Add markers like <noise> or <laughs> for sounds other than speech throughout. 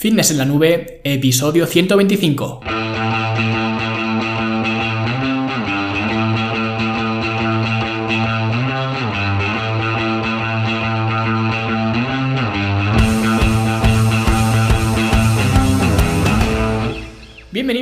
Fitness en la Nube, episodio 125.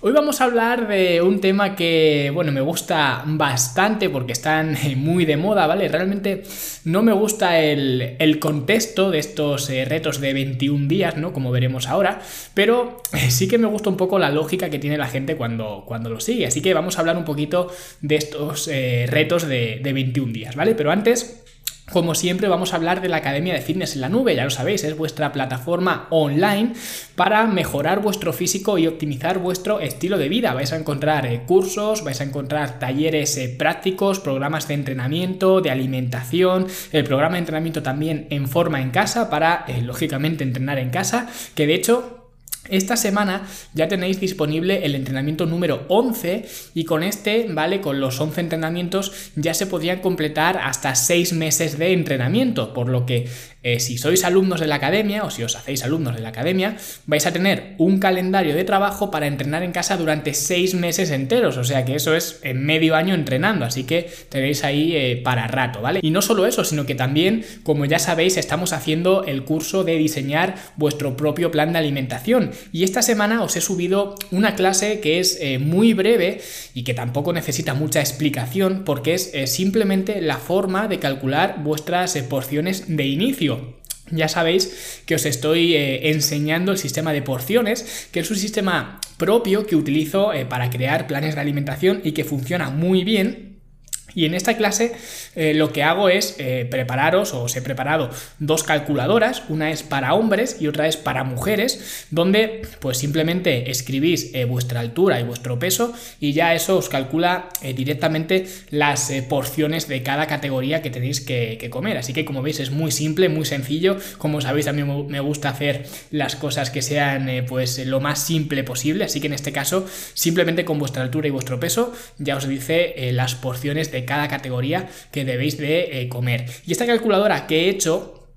Hoy vamos a hablar de un tema que, bueno, me gusta bastante porque están muy de moda, ¿vale? Realmente no me gusta el, contexto de estos eh, retos de 21 días, ¿no? Como veremos ahora, pero eh, sí que me gusta un poco la lógica que tiene la gente cuando, cuando lo sigue. Así que vamos a hablar un poquito de estos eh, retos de, de 21 días, ¿vale? Pero antes... Como siempre vamos a hablar de la Academia de Fitness en la Nube, ya lo sabéis, es vuestra plataforma online para mejorar vuestro físico y optimizar vuestro estilo de vida. Vais a encontrar eh, cursos, vais a encontrar talleres eh, prácticos, programas de entrenamiento, de alimentación, el programa de entrenamiento también en forma en casa para, eh, lógicamente, entrenar en casa, que de hecho esta semana ya tenéis disponible el entrenamiento número 11 y con este, ¿vale? Con los 11 entrenamientos ya se podrían completar hasta 6 meses de entrenamiento, por lo que eh, si sois alumnos de la academia o si os hacéis alumnos de la academia, vais a tener un calendario de trabajo para entrenar en casa durante 6 meses enteros, o sea que eso es en medio año entrenando, así que tenéis ahí eh, para rato, ¿vale? Y no solo eso, sino que también, como ya sabéis, estamos haciendo el curso de diseñar vuestro propio plan de alimentación y esta semana os he subido una clase que es eh, muy breve y que tampoco necesita mucha explicación porque es eh, simplemente la forma de calcular vuestras eh, porciones de inicio. Ya sabéis que os estoy enseñando el sistema de porciones, que es un sistema propio que utilizo para crear planes de alimentación y que funciona muy bien y en esta clase eh, lo que hago es eh, prepararos, o os he preparado dos calculadoras, una es para hombres y otra es para mujeres, donde pues simplemente escribís eh, vuestra altura y vuestro peso y ya eso os calcula directamente las porciones de cada categoría que tenéis que, comer. Así que como veis es muy simple, muy sencillo. Como sabéis a mí me gusta hacer las cosas que sean pues lo más simple posible, así que en este caso simplemente con vuestra altura y vuestro peso ya os dice las porciones de cada categoría que debéis de eh, comer. Y esta calculadora que he hecho,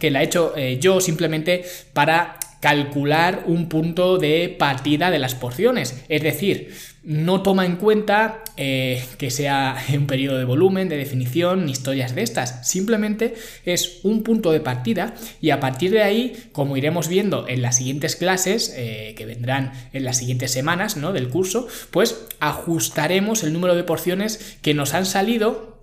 que la he hecho eh, yo simplemente para calcular un punto de partida de las porciones. Es decir, no toma en cuenta eh, que sea un periodo de volumen, de definición, ni historias de estas. Simplemente es un punto de partida y a partir de ahí, como iremos viendo en las siguientes clases, eh, que vendrán en las siguientes semanas ¿no? del curso, pues ajustaremos el número de porciones que nos han salido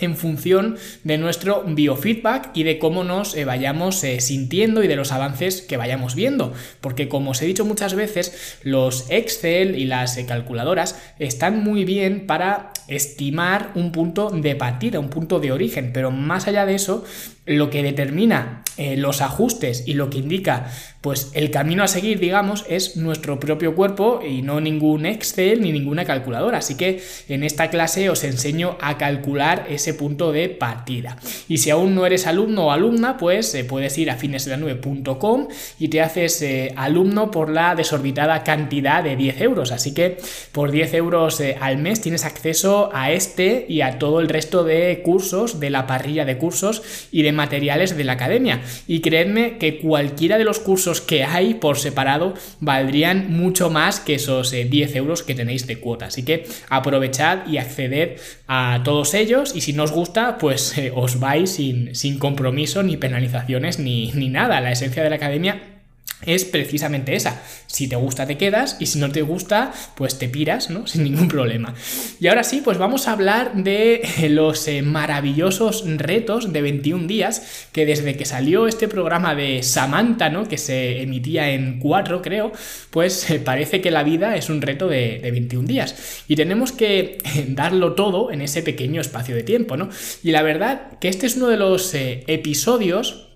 en función de nuestro biofeedback y de cómo nos eh, vayamos eh, sintiendo y de los avances que vayamos viendo. Porque como os he dicho muchas veces, los Excel y las eh, calculadoras están muy bien para estimar un punto de partida, un punto de origen, pero más allá de eso, lo que determina los ajustes y lo que indica pues el camino a seguir, digamos, es nuestro propio cuerpo y no ningún Excel ni ninguna calculadora. Así que en esta clase os enseño a calcular ese punto de partida. Y si aún no eres alumno o alumna, pues eh, puedes ir a finesdelanube.com y te haces eh, alumno por la desorbitada cantidad de 10 euros. Así que por 10 euros eh, al mes tienes acceso a este y a todo el resto de cursos, de la parrilla de cursos y de materiales de la academia. Y creedme que cualquiera de los cursos que hay por separado valdrían mucho más que esos 10 eh, euros que tenéis de cuota. Así que aprovechad y acceded a todos ellos y si no os gusta, pues eh, os vais sin, sin compromiso, ni penalizaciones, ni, ni nada. La esencia de la academia es precisamente esa. Si te gusta te quedas y si no te gusta pues te piras, ¿no? <laughs> Sin ningún problema. Y ahora sí, pues vamos a hablar de los eh, maravillosos retos de 21 días que desde que salió este programa de Samantha, ¿no? Que se emitía en 4 creo, pues eh, parece que la vida es un reto de, 21 días y tenemos que eh, darlo todo en ese pequeño espacio de tiempo, ¿no? Y la verdad que este es uno de los episodios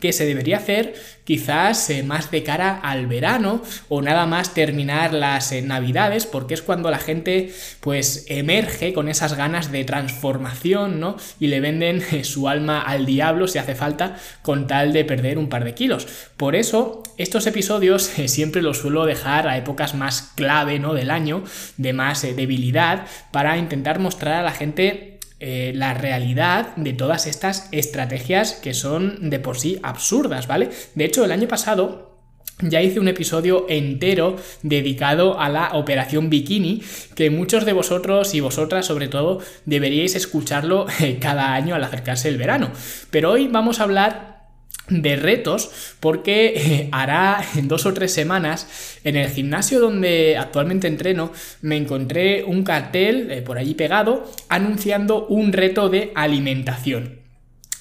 que se debería hacer quizás eh, más de cara al verano o nada más terminar las eh, navidades porque es cuando la gente pues emerge con esas ganas de transformación ¿no? y le venden eh, su alma al diablo si hace falta con tal de perder un par de kilos por eso estos episodios siempre los suelo dejar a épocas más clave ¿no? del año de más debilidad para intentar mostrar a la gente eh, la realidad de todas estas estrategias que son de por sí absurdas, ¿vale? De hecho, el año pasado ya hice un episodio entero dedicado a la operación bikini, que muchos de vosotros y vosotras sobre todo deberíais escucharlo eh, cada año al acercarse el verano. Pero hoy vamos a hablar de retos porque eh, hará dos o tres semanas en el gimnasio donde actualmente entreno me encontré un cartel eh, por allí pegado anunciando un reto de alimentación.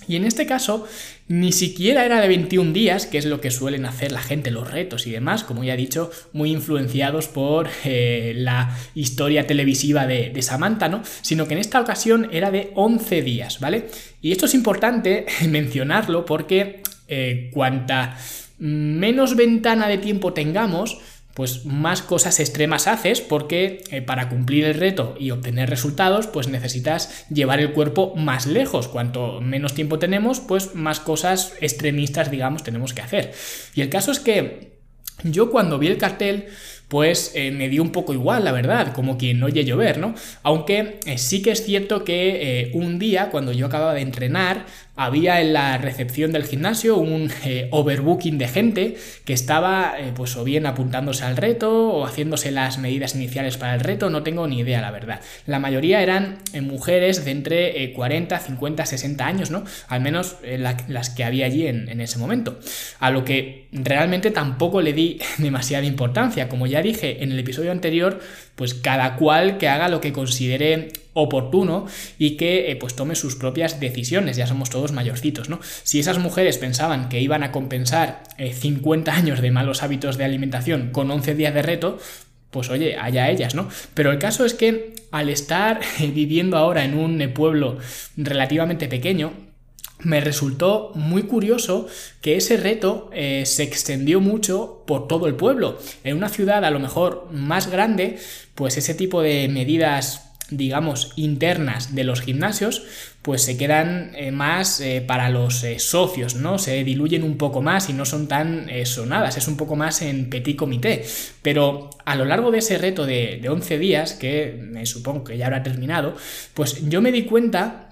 Y en este caso ni siquiera era de 21 días, que es lo que suelen hacer la gente, los retos y demás, como ya he dicho, muy influenciados por eh, la historia televisiva de, de, Samantha, ¿no? Sino que en esta ocasión era de 11 días, ¿vale? Y esto es importante <laughs> mencionarlo porque eh, cuanta menos ventana de tiempo tengamos, pues más cosas extremas haces porque eh, para cumplir el reto y obtener resultados pues necesitas llevar el cuerpo más lejos. Cuanto menos tiempo tenemos pues más cosas extremistas digamos tenemos que hacer. Y el caso es que yo cuando vi el cartel pues eh, me dio un poco igual, la verdad, como quien oye llover, ¿no? Aunque sí que es cierto que un día, cuando yo acababa de entrenar, había en la recepción del gimnasio un eh, overbooking de gente que estaba eh, pues o bien apuntándose al reto o haciéndose las medidas iniciales para el reto, no tengo ni idea la verdad. La mayoría eran eh, mujeres de entre 40, 50, 60 años, ¿no? Al menos las que había allí en, en ese momento. A lo que realmente tampoco le di <laughs> demasiada importancia. Como ya dije en el episodio anterior, pues cada cual que haga lo que considere oportuno y que eh, pues tome sus propias decisiones, ya somos todos mayorcitos, ¿no? Si esas mujeres pensaban que iban a compensar 50 eh, años de malos hábitos de alimentación con 11 días de reto, pues oye, allá ellas, ¿no? Pero el caso es que al estar viviendo ahora en un pueblo relativamente pequeño, me resultó muy curioso que ese reto eh, se extendió mucho por todo el pueblo. En una ciudad a lo mejor más grande, pues ese tipo de medidas digamos, internas de los gimnasios, pues se quedan eh, más eh, para los socios, ¿no? Se diluyen un poco más y no son tan sonadas, es un poco más en petit comité. Pero a lo largo de ese reto de, de 11 días, que me supongo que ya habrá terminado, pues yo me di cuenta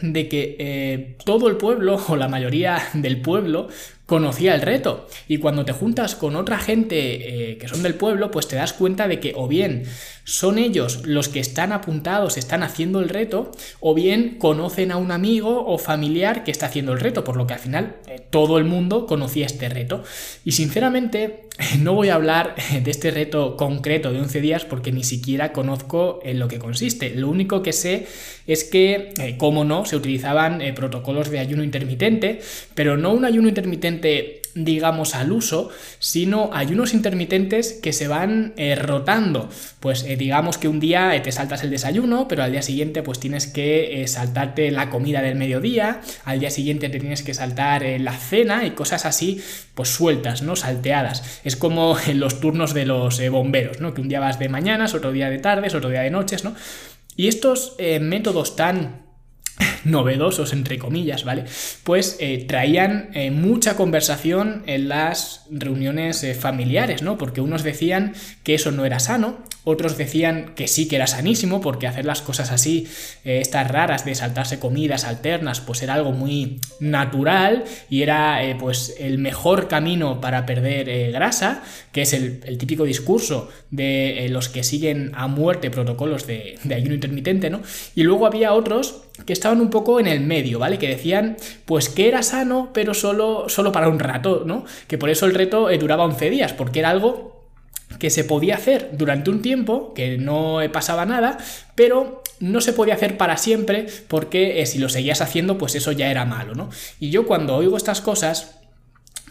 de que todo el pueblo o la mayoría del pueblo conocía el reto. Y cuando te juntas con otra gente que son del pueblo, pues te das cuenta de que o bien son ellos los que están apuntados, están haciendo el reto, o bien conocen a un amigo o familiar que está haciendo el reto, por lo que al final eh, todo el mundo conocía este reto. Y sinceramente <laughs> no voy a hablar de este reto concreto de 11 días porque ni siquiera conozco en lo que consiste. Lo único que sé es que, eh, como no, se utilizaban eh, protocolos de ayuno intermitente, pero no un ayuno intermitente digamos, al uso, sino ayunos intermitentes que se van eh, rotando. Pues eh, digamos que un día eh, te saltas el desayuno, pero al día siguiente pues tienes que saltarte la comida del mediodía, al día siguiente te tienes que saltar la cena y cosas así, pues sueltas, ¿no? Salteadas. Es como <laughs> en los turnos de los bomberos, ¿no? Que un día vas de mañanas, otro día de tardes, otro día de noches, ¿no? Y estos métodos tan novedosos, entre comillas, ¿vale? Pues eh, traían eh, mucha conversación en las reuniones eh, familiares, ¿no? Porque unos decían que eso no era sano, otros decían que sí que era sanísimo, porque hacer las cosas así, estas raras de saltarse comidas alternas, pues era algo muy natural y era pues el mejor camino para perder grasa, que es el, típico discurso de los que siguen a muerte protocolos de, de ayuno intermitente, ¿no? Y luego había otros que estaban un poco en el medio, ¿vale? Que decían, pues que era sano, pero solo, solo para un rato, ¿no? Que por eso el reto duraba 11 días, porque era algo que se podía hacer durante un tiempo, que no pasaba nada, pero no se podía hacer para siempre porque eh, si lo seguías haciendo pues eso ya era malo, ¿no? Y yo cuando oigo estas cosas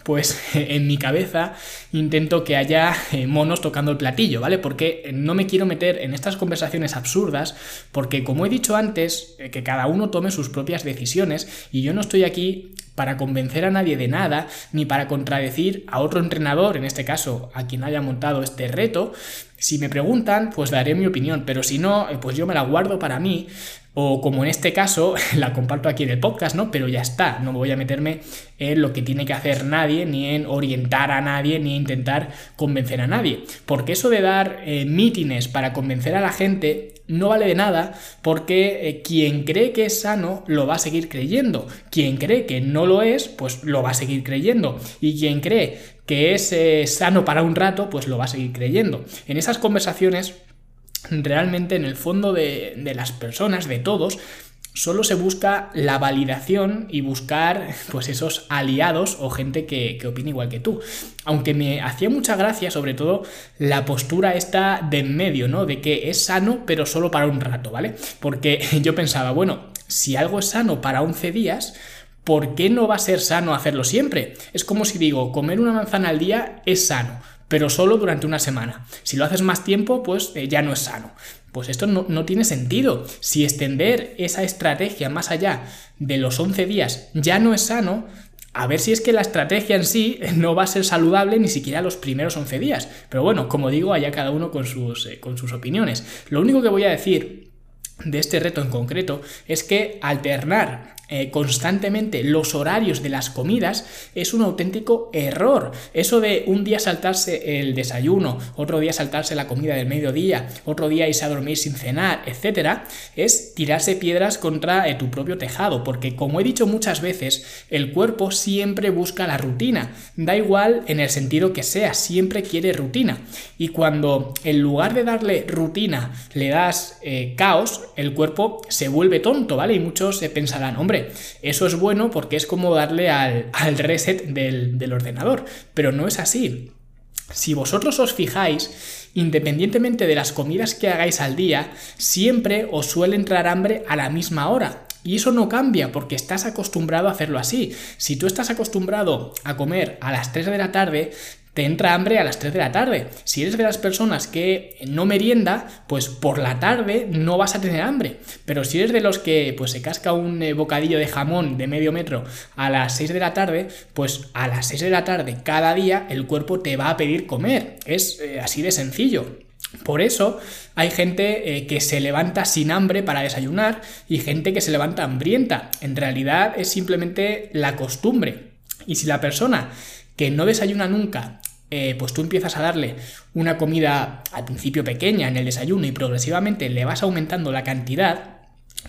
pues <laughs> en mi cabeza intento que haya eh, monos tocando el platillo, ¿vale? Porque no me quiero meter en estas conversaciones absurdas, porque como he dicho antes, eh, que cada uno tome sus propias decisiones y yo no estoy aquí para convencer a nadie de nada, ni para contradecir a otro entrenador, en este caso a quien haya montado este reto. Si me preguntan, pues daré mi opinión, pero si no, eh, pues yo me la guardo para mí, o como en este caso, <laughs> la comparto aquí en el podcast, ¿no? Pero ya está, no voy a meterme en lo que tiene que hacer nadie, ni en orientar a nadie, ni intentar convencer a nadie. Porque eso de dar eh, mítines para convencer a la gente no vale de nada porque eh, quien cree que es sano lo va a seguir creyendo. Quien cree que no lo es, pues lo va a seguir creyendo. Y quien cree que es eh, sano para un rato, pues lo va a seguir creyendo. En esas conversaciones realmente en el fondo de, de, las personas, de todos, solo se busca la validación y buscar <laughs> pues esos aliados o gente que, que opine igual que tú. Aunque me hacía mucha gracia sobre todo la postura esta de en medio, ¿no? De que es sano pero solo para un rato, ¿vale? Porque <laughs> yo pensaba, bueno, si algo es sano para 11 días, ¿por qué no va a ser sano hacerlo siempre? Es como si digo, comer una manzana al día es sano pero solo durante una semana. Si lo haces más tiempo, pues eh, ya no es sano. Pues esto no, tiene sentido. Si extender esa estrategia más allá de los 11 días ya no es sano, a ver si es que la estrategia en sí <laughs> no va a ser saludable ni siquiera los primeros 11 días. Pero bueno, como digo, allá cada uno con sus, eh, con sus opiniones. Lo único que voy a decir de este reto en concreto es que alternar eh, constantemente los horarios de las comidas es un auténtico error. Eso de un día saltarse el desayuno, otro día saltarse la comida del mediodía, otro día irse a dormir sin cenar, etcétera, es tirarse piedras contra eh, tu propio tejado, porque como he dicho muchas veces, el cuerpo siempre busca la rutina. Da igual en el sentido que sea, siempre quiere rutina. Y cuando en lugar de darle rutina le das eh, caos, el cuerpo se vuelve tonto, ¿vale? Y muchos se pensarán, hombre, eso es bueno porque es como darle al, reset del, del ordenador, pero no es así. Si vosotros os fijáis, independientemente de las comidas que hagáis al día, siempre os suele entrar hambre a la misma hora. Y eso no cambia porque estás acostumbrado a hacerlo así. Si tú estás acostumbrado a comer a las 3 de la tarde, te entra hambre a las 3 de la tarde. Si eres de las personas que no merienda, pues por la tarde no vas a tener hambre. Pero si eres de los que pues se casca un eh, bocadillo de jamón de medio metro a las 6 de la tarde, pues a las 6 de la tarde cada día el cuerpo te va a pedir comer. Es eh, así de sencillo. Por eso hay gente eh, que se levanta sin hambre para desayunar y gente que se levanta hambrienta. En realidad es simplemente la costumbre. Y si la persona que no desayuna nunca eh, pues tú empiezas a darle una comida al principio pequeña en el desayuno y progresivamente le vas aumentando la cantidad,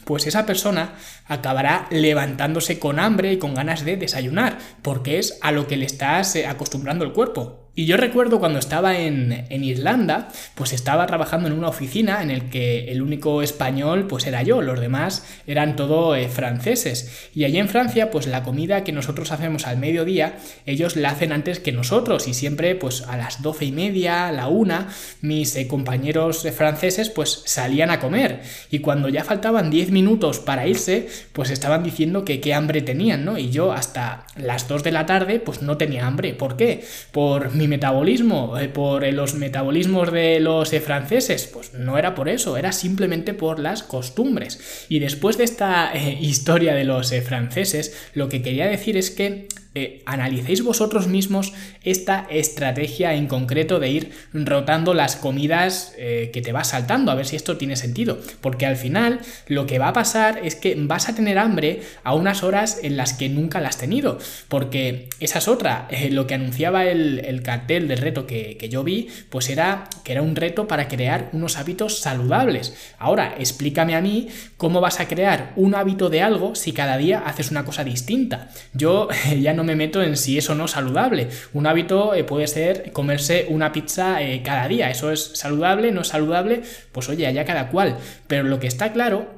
pues esa persona acabará levantándose con hambre y con ganas de desayunar, porque es a lo que le estás eh, acostumbrando el cuerpo. Y yo recuerdo cuando estaba en, Irlanda, pues estaba trabajando en una oficina en el que el único español pues era yo, los demás eran todo eh, franceses. Y allí en Francia, pues la comida que nosotros hacemos al mediodía, ellos la hacen antes que nosotros y siempre pues a las doce y media, a la una, mis eh, compañeros franceses pues salían a comer. Y cuando ya faltaban diez minutos para irse, pues estaban diciendo que qué hambre tenían, ¿no? Y yo hasta las dos de la tarde pues no tenía hambre. ¿Por qué? Por mi metabolismo, eh, por eh, los metabolismos de los eh, franceses, pues no era por eso, era simplemente por las costumbres. Y después de esta <laughs> historia de los franceses, lo que quería decir es que eh, analicéis vosotros mismos esta estrategia en concreto de ir rotando las comidas eh, que te vas saltando, a ver si esto tiene sentido. Porque al final lo que va a pasar es que vas a tener hambre a unas horas en las que nunca la has tenido. Porque esa es otra. Eh, lo que anunciaba el, cartel del reto que, que, yo vi, pues era que era un reto para crear unos hábitos saludables. Ahora, explícame a mí cómo vas a crear un hábito de algo si cada día haces una cosa distinta. Yo <laughs> ya no me meto en si es o no saludable. Un hábito eh, puede ser comerse una pizza eh, cada día. ¿Eso es saludable? ¿No es saludable? Pues oye, allá cada cual. Pero lo que está claro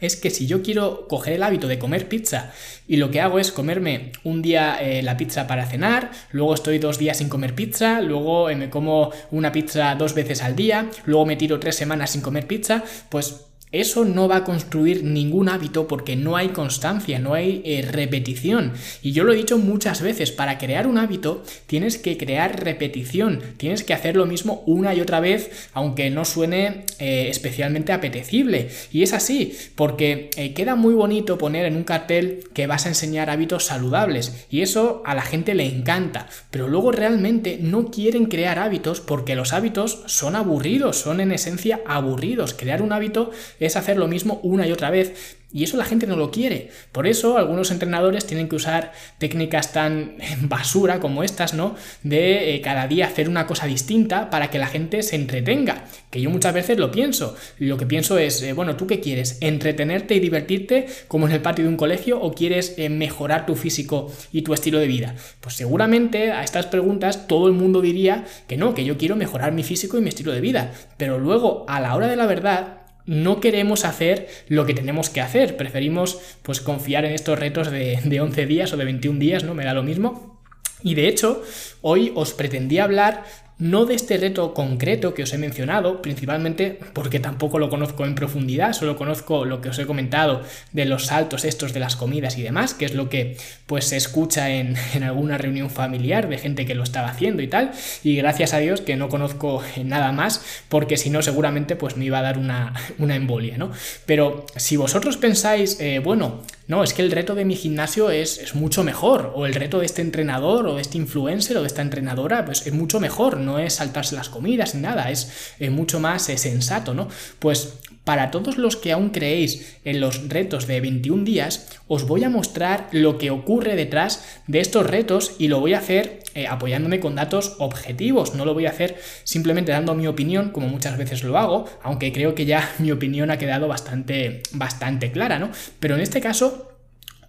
es que si yo quiero coger el hábito de comer pizza y lo que hago es comerme un día eh, la pizza para cenar, luego estoy dos días sin comer pizza, luego me como una pizza dos veces al día, luego me tiro tres semanas sin comer pizza, pues eso no va a construir ningún hábito porque no hay constancia, no hay eh, repetición. Y yo lo he dicho muchas veces, para crear un hábito tienes que crear repetición, tienes que hacer lo mismo una y otra vez, aunque no suene eh, especialmente apetecible. Y es así, porque eh, queda muy bonito poner en un cartel que vas a enseñar hábitos saludables. Y eso a la gente le encanta. Pero luego realmente no quieren crear hábitos porque los hábitos son aburridos, son en esencia aburridos. Crear un hábito es hacer lo mismo una y otra vez. Y eso la gente no lo quiere. Por eso algunos entrenadores tienen que usar técnicas tan <laughs> basura como estas, ¿no? De eh, cada día hacer una cosa distinta para que la gente se entretenga. Que yo muchas veces lo pienso. Lo que pienso es, eh, bueno, ¿tú qué quieres? ¿Entretenerte y divertirte como en el patio de un colegio o quieres eh, mejorar tu físico y tu estilo de vida? Pues seguramente a estas preguntas todo el mundo diría que no, que yo quiero mejorar mi físico y mi estilo de vida. Pero luego, a la hora de la verdad, no queremos hacer lo que tenemos que hacer, preferimos pues confiar en estos retos de, de 11 días o de 21 días, ¿no? Me da lo mismo. Y de hecho, hoy os pretendía hablar no de este reto concreto que os he mencionado, principalmente porque tampoco lo conozco en profundidad, solo conozco lo que os he comentado de los saltos estos de las comidas y demás, que es lo que pues se escucha en, <laughs> alguna reunión familiar de gente que lo estaba haciendo y tal, y gracias a Dios que no conozco nada más, porque si no seguramente pues me iba a dar una, <laughs> una embolia, ¿no? Pero si vosotros pensáis, eh, bueno, no, es que el reto de mi gimnasio es, es, mucho mejor, o el reto de este entrenador, o de este influencer, o de esta entrenadora, pues es mucho mejor, no es saltarse las comidas ni nada, es mucho más eh, sensato, ¿no? Pues para todos los que aún creéis en los retos de 21 días, os voy a mostrar lo que ocurre detrás de estos retos y lo voy a hacer eh, apoyándome con datos objetivos, no lo voy a hacer simplemente dando mi opinión como muchas veces lo hago, aunque creo que ya <laughs> mi opinión ha quedado bastante, bastante clara, ¿no? Pero en este caso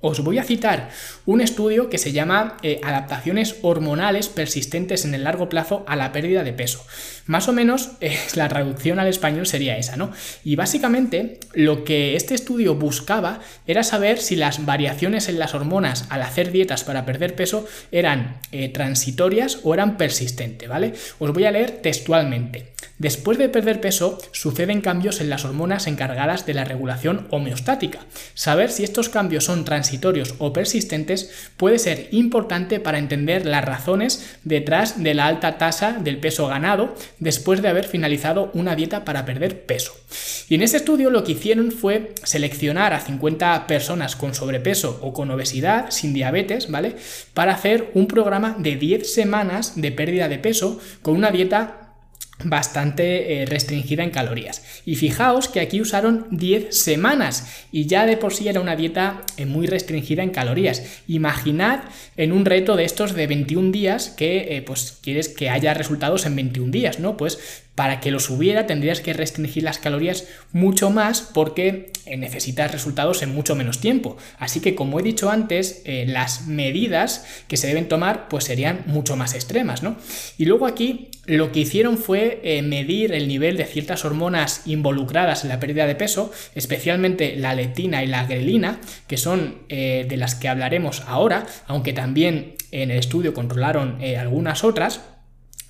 os voy a citar un estudio que se llama eh, Adaptaciones hormonales persistentes en el largo plazo a la pérdida de peso. Más o menos <laughs> eh, la traducción al español sería esa, ¿no? Y básicamente lo que este estudio buscaba era saber si las variaciones en las hormonas al hacer dietas para perder peso eran eh, transitorias o eran persistentes, ¿vale? Os voy a leer textualmente. Después de perder peso, suceden cambios en las hormonas encargadas de la regulación homeostática. Saber si estos cambios son transitorios o persistentes puede ser importante para entender las razones detrás de la alta tasa del peso ganado después de haber finalizado una dieta para perder peso. Y en este estudio lo que hicieron fue seleccionar a 50 personas con sobrepeso o con obesidad, sin diabetes, ¿vale? Para hacer un programa de 10 semanas de pérdida de peso con una dieta bastante eh, restringida en calorías. Y fijaos que aquí usaron 10 semanas y ya de por sí era una dieta eh, muy restringida en calorías. Imaginad en un reto de estos de 21 días que eh, pues quieres que haya resultados en 21 días, ¿no? Pues para que los hubiera tendrías que restringir las calorías mucho más porque eh, necesitas resultados en mucho menos tiempo. Así que como he dicho antes, eh, las medidas que se deben tomar pues serían mucho más extremas, ¿no? Y luego aquí lo que hicieron fue eh, medir el nivel de ciertas hormonas involucradas en la pérdida de peso, especialmente la leptina y la grelina, que son de las que hablaremos ahora, aunque también en el estudio controlaron algunas otras.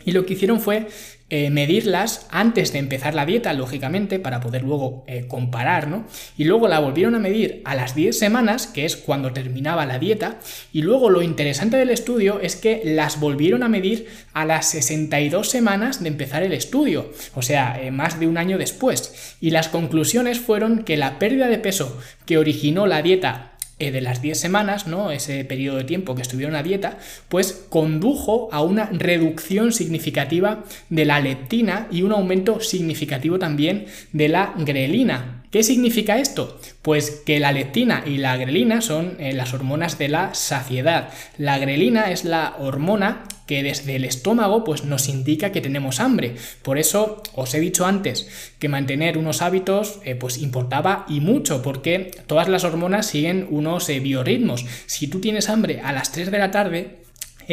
Y lo que hicieron fue eh, medirlas antes de empezar la dieta, lógicamente, para poder luego eh, comparar, ¿no? Y luego la volvieron a medir a las 10 semanas, que es cuando terminaba la dieta, y luego lo interesante del estudio es que las volvieron a medir a las 62 semanas de empezar el estudio, o sea, eh, más de un año después. Y las conclusiones fueron que la pérdida de peso que originó la dieta eh, de las 10 semanas, ¿no? ese periodo de tiempo que estuvieron a dieta, pues condujo a una reducción significativa de la leptina y un aumento significativo también de la grelina. ¿Qué significa esto? Pues que la leptina y la grelina son eh, las hormonas de la saciedad. La grelina es la hormona que desde el estómago pues nos indica que tenemos hambre. Por eso os he dicho antes que mantener unos hábitos eh, pues importaba y mucho porque todas las hormonas siguen unos eh, biorritmos. Si tú tienes hambre a las 3 de la tarde,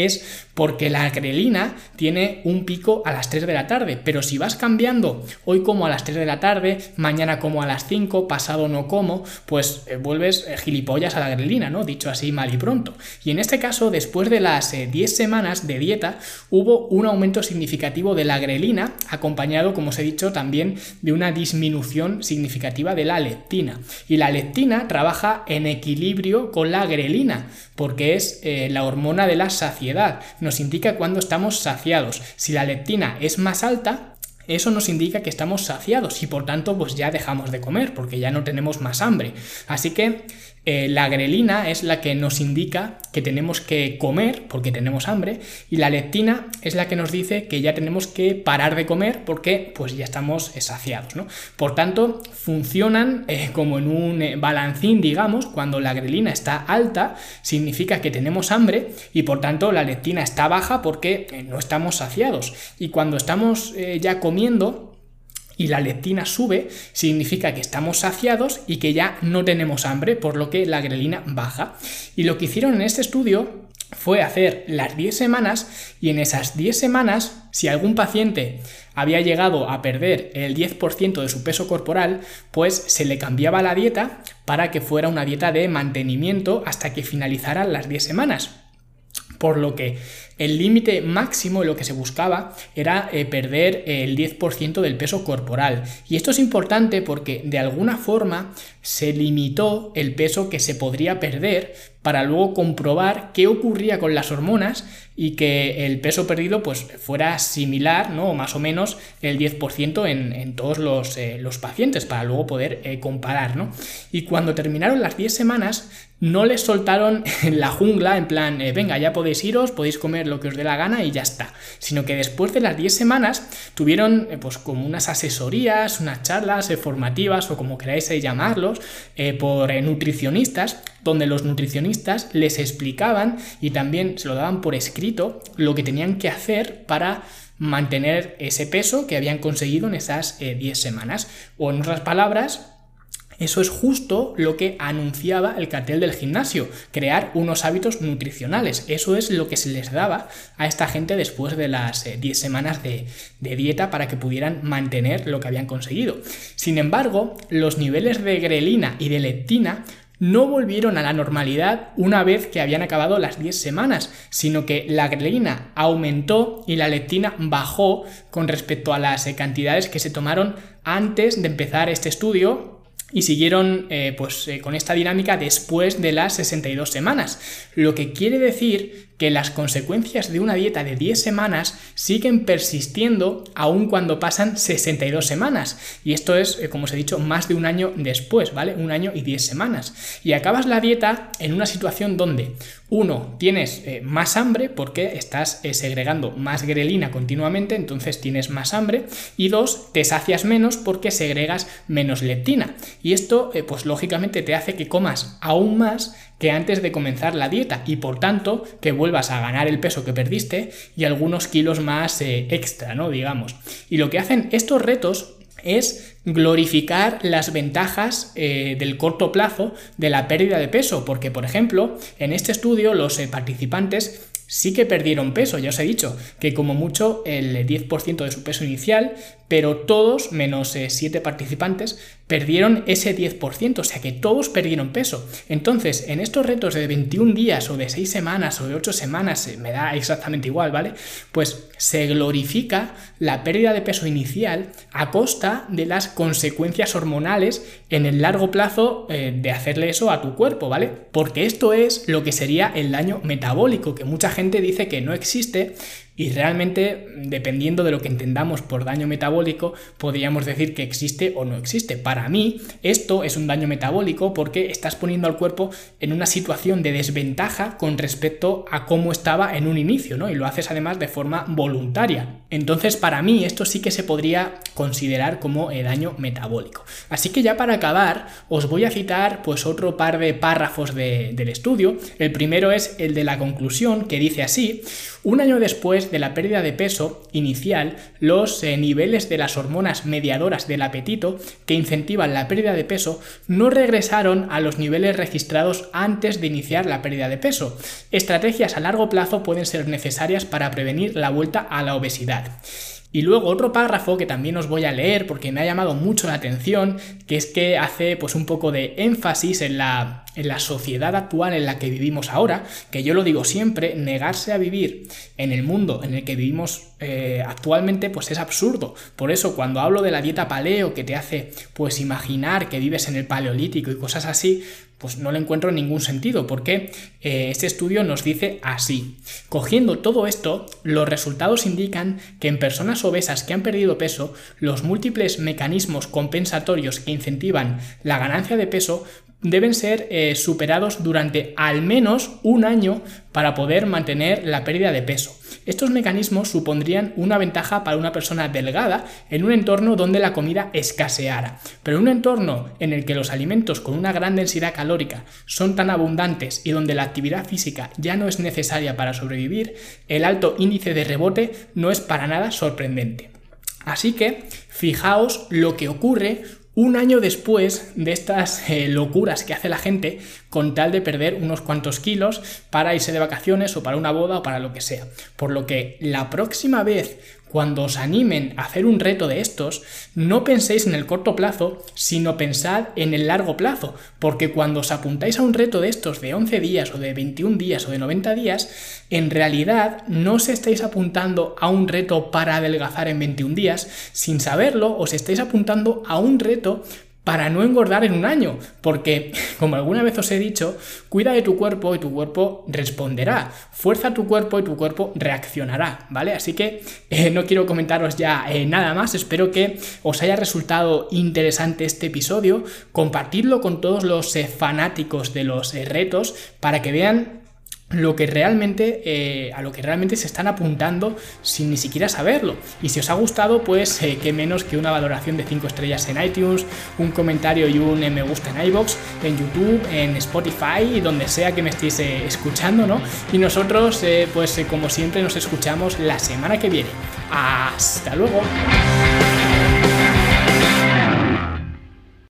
es porque la grelina tiene un pico a las 3 de la tarde, pero si vas cambiando hoy como a las 3 de la tarde, mañana como a las 5, pasado no como, pues eh, vuelves eh, gilipollas a la grelina, ¿no? Dicho así mal y pronto. Y en este caso, después de las 10 eh, semanas de dieta, hubo un aumento significativo de la grelina, acompañado, como os he dicho, también de una disminución significativa de la leptina. Y la leptina trabaja en equilibrio con la grelina, porque es la hormona de la saciedad nos indica cuando estamos saciados. Si la leptina es más alta, eso nos indica que estamos saciados y por tanto pues ya dejamos de comer porque ya no tenemos más hambre. Así que eh, la grelina es la que nos indica que tenemos que comer porque tenemos hambre y la leptina es la que nos dice que ya tenemos que parar de comer porque pues ya estamos saciados. ¿no? Por tanto, funcionan eh, como en un eh, balancín, digamos, cuando la grelina está alta significa que tenemos hambre y por tanto la leptina está baja porque no estamos saciados. Y cuando estamos ya comiendo, y la leptina sube, significa que estamos saciados y que ya no tenemos hambre, por lo que la grelina baja. Y lo que hicieron en este estudio fue hacer las 10 semanas y en esas 10 semanas, si algún paciente había llegado a perder el 10% de su peso corporal, pues se le cambiaba la dieta para que fuera una dieta de mantenimiento hasta que finalizaran las 10 semanas. Por lo que el límite máximo, lo que se buscaba, era eh, perder el 10% del peso corporal. Y esto es importante porque de alguna forma se limitó el peso que se podría perder para luego comprobar qué ocurría con las hormonas y que el peso perdido pues fuera similar, ¿no? O más o menos el 10% en, todos eh, los, pacientes para luego poder eh, comparar, ¿no? Y cuando terminaron las 10 semanas no les soltaron en <laughs> la jungla en plan, venga, ya podéis iros, podéis comer lo que os dé la gana y ya está. Sino que después de las 10 semanas tuvieron eh, pues como unas asesorías, unas charlas eh, formativas o como queráis eh, llamarlos, por nutricionistas, donde los nutricionistas les explicaban y también se lo daban por escrito lo que tenían que hacer para mantener ese peso que habían conseguido en esas 10 semanas. O en otras palabras, eso es justo lo que anunciaba el cartel del gimnasio, crear unos hábitos nutricionales. Eso es lo que se les daba a esta gente después de las 10 eh, semanas de, de dieta para que pudieran mantener lo que habían conseguido. Sin embargo, los niveles de grelina y de leptina no volvieron a la normalidad una vez que habían acabado las 10 semanas, sino que la grelina aumentó y la leptina bajó con respecto a las eh, cantidades que se tomaron antes de empezar este estudio y siguieron eh, pues, eh, con esta dinámica después de las 62 semanas, lo que quiere decir que las consecuencias de una dieta de 10 semanas siguen persistiendo aun cuando pasan 62 semanas. Y esto es, eh, como os he dicho, más de un año después, ¿vale? Un año y 10 semanas. Y acabas la dieta en una situación donde, uno, tienes eh, más hambre porque estás eh, segregando más grelina continuamente, entonces tienes más hambre. Y dos, te sacias menos porque segregas menos leptina. Y esto, pues lógicamente te hace que comas aún más que antes de comenzar la dieta y por tanto que vuelvas a ganar el peso que perdiste y algunos kilos más eh, extra, ¿no? Digamos. Y lo que hacen estos retos es glorificar las ventajas eh, del corto plazo de la pérdida de peso, porque por ejemplo, en este estudio los eh, participantes sí que perdieron peso, ya os he dicho, que como mucho el 10% de su peso inicial, pero todos, menos 7 participantes, perdieron ese 10%, o sea que todos perdieron peso. Entonces, en estos retos de 21 días o de 6 semanas o de 8 semanas, eh, me da exactamente igual, ¿vale? Pues se glorifica la pérdida de peso inicial a costa de las consecuencias hormonales en el largo plazo eh, de hacerle eso a tu cuerpo, ¿vale? Porque esto es lo que sería el daño metabólico, que mucha gente dice que no existe, y realmente, dependiendo de lo que entendamos por daño metabólico, podríamos decir que existe o no existe. Para mí, esto es un daño metabólico porque estás poniendo al cuerpo en una situación de desventaja con respecto a cómo estaba en un inicio, ¿no? Y lo haces además de forma voluntaria. Entonces, para mí, esto sí que se podría considerar como eh, daño metabólico. Así que ya para acabar, os voy a citar pues otro par de párrafos del estudio. El primero es el de la conclusión, que dice así, un año después de la pérdida de peso inicial, los eh, niveles de las hormonas mediadoras del apetito que incentivan la pérdida de peso no regresaron a los niveles registrados antes de iniciar la pérdida de peso. Estrategias a largo plazo pueden ser necesarias para prevenir la vuelta a la obesidad. Y luego otro párrafo que también os voy a leer porque me ha llamado mucho la atención, que es que hace pues un poco de énfasis en la, en la sociedad actual en la que vivimos ahora, que yo lo digo siempre, negarse a vivir en el mundo en el que vivimos eh, actualmente pues es absurdo. Por eso cuando hablo de la dieta paleo que te hace pues imaginar que vives en el paleolítico y cosas así, pues no le encuentro ningún sentido, porque eh, este estudio nos dice así. Cogiendo todo esto, los resultados indican que en personas obesas que han perdido peso, los múltiples mecanismos compensatorios que incentivan la ganancia de peso deben ser eh, superados durante al menos un año para poder mantener la pérdida de peso. Estos mecanismos supondrían una ventaja para una persona delgada en un entorno donde la comida escaseara, pero en un entorno en el que los alimentos con una gran densidad calórica son tan abundantes y donde la actividad física ya no es necesaria para sobrevivir, el alto índice de rebote no es para nada sorprendente. Así que fijaos lo que ocurre un año después de estas eh, locuras que hace la gente con tal de perder unos cuantos kilos para irse de vacaciones o para una boda o para lo que sea. Por lo que la próxima vez cuando os animen a hacer un reto de estos, no penséis en el corto plazo, sino pensad en el largo plazo, porque cuando os apuntáis a un reto de estos de 11 días o de 21 días o de 90 días, en realidad no os estáis apuntando a un reto para adelgazar en 21 días, sin saberlo, os estáis apuntando a un reto para no engordar en un año, porque <laughs> como alguna vez os he dicho, cuida de tu cuerpo y tu cuerpo responderá, fuerza tu cuerpo y tu cuerpo reaccionará, ¿vale? Así que <laughs> eh, no quiero comentaros ya eh, nada más, espero que os haya resultado interesante este episodio, compartidlo con todos los eh, fanáticos de los retos para que vean lo que realmente eh, a lo que realmente se están apuntando sin ni siquiera saberlo. Y si os ha gustado pues eh, qué menos que una valoración de 5 estrellas en iTunes un comentario y un me gusta en iBox en YouTube en Spotify y donde sea que me estéis eh, escuchando no y nosotros pues como siempre nos escuchamos la semana que viene. Hasta luego